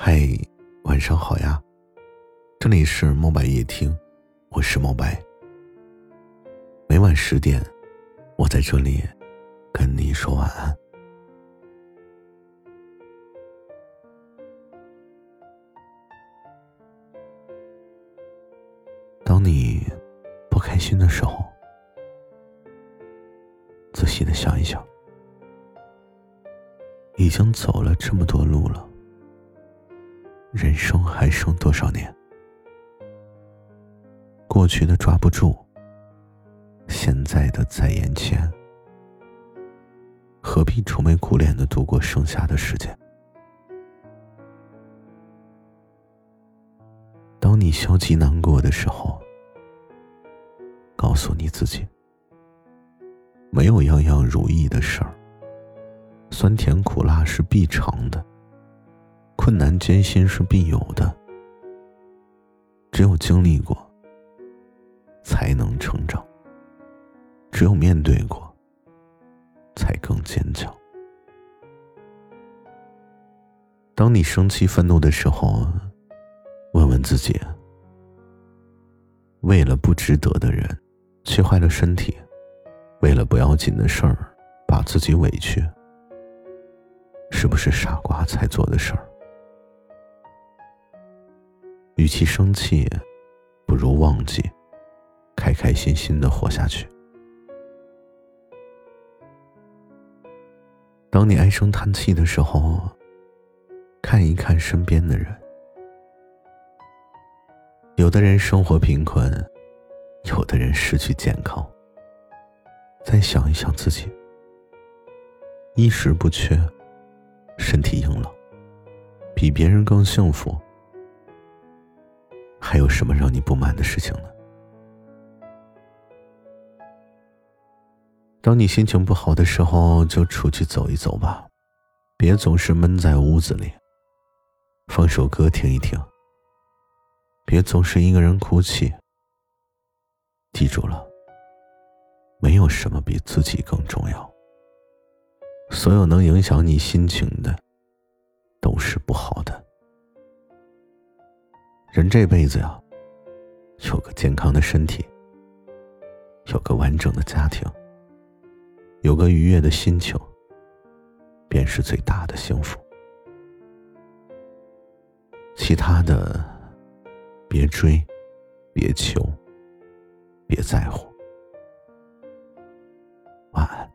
嗨，晚上好呀，这里是墨白夜听，我是墨白。每晚十点，我在这里跟你说晚安。当你不开心的时候，仔细的想一想，已经走了这么多路了。人生还剩多少年？过去的抓不住，现在的在眼前，何必愁眉苦脸的度过剩下的时间？当你消极难过的时候，告诉你自己，没有样样如意的事儿，酸甜苦辣是必尝的。困难艰辛是必有的，只有经历过，才能成长；只有面对过，才更坚强。当你生气愤怒的时候，问问自己：为了不值得的人，气坏了身体；为了不要紧的事儿，把自己委屈，是不是傻瓜才做的事儿？与其生气，不如忘记，开开心心的活下去。当你唉声叹气的时候，看一看身边的人，有的人生活贫困，有的人失去健康。再想一想自己，衣食不缺，身体硬朗，比别人更幸福。还有什么让你不满的事情呢？当你心情不好的时候，就出去走一走吧，别总是闷在屋子里。放首歌听一听，别总是一个人哭泣。记住了，没有什么比自己更重要。所有能影响你心情的，都是不好的。人这辈子呀有个健康的身体有个完整的家庭有个愉悦的心情便是最大的幸福。其他的别追别求别在乎。晚安。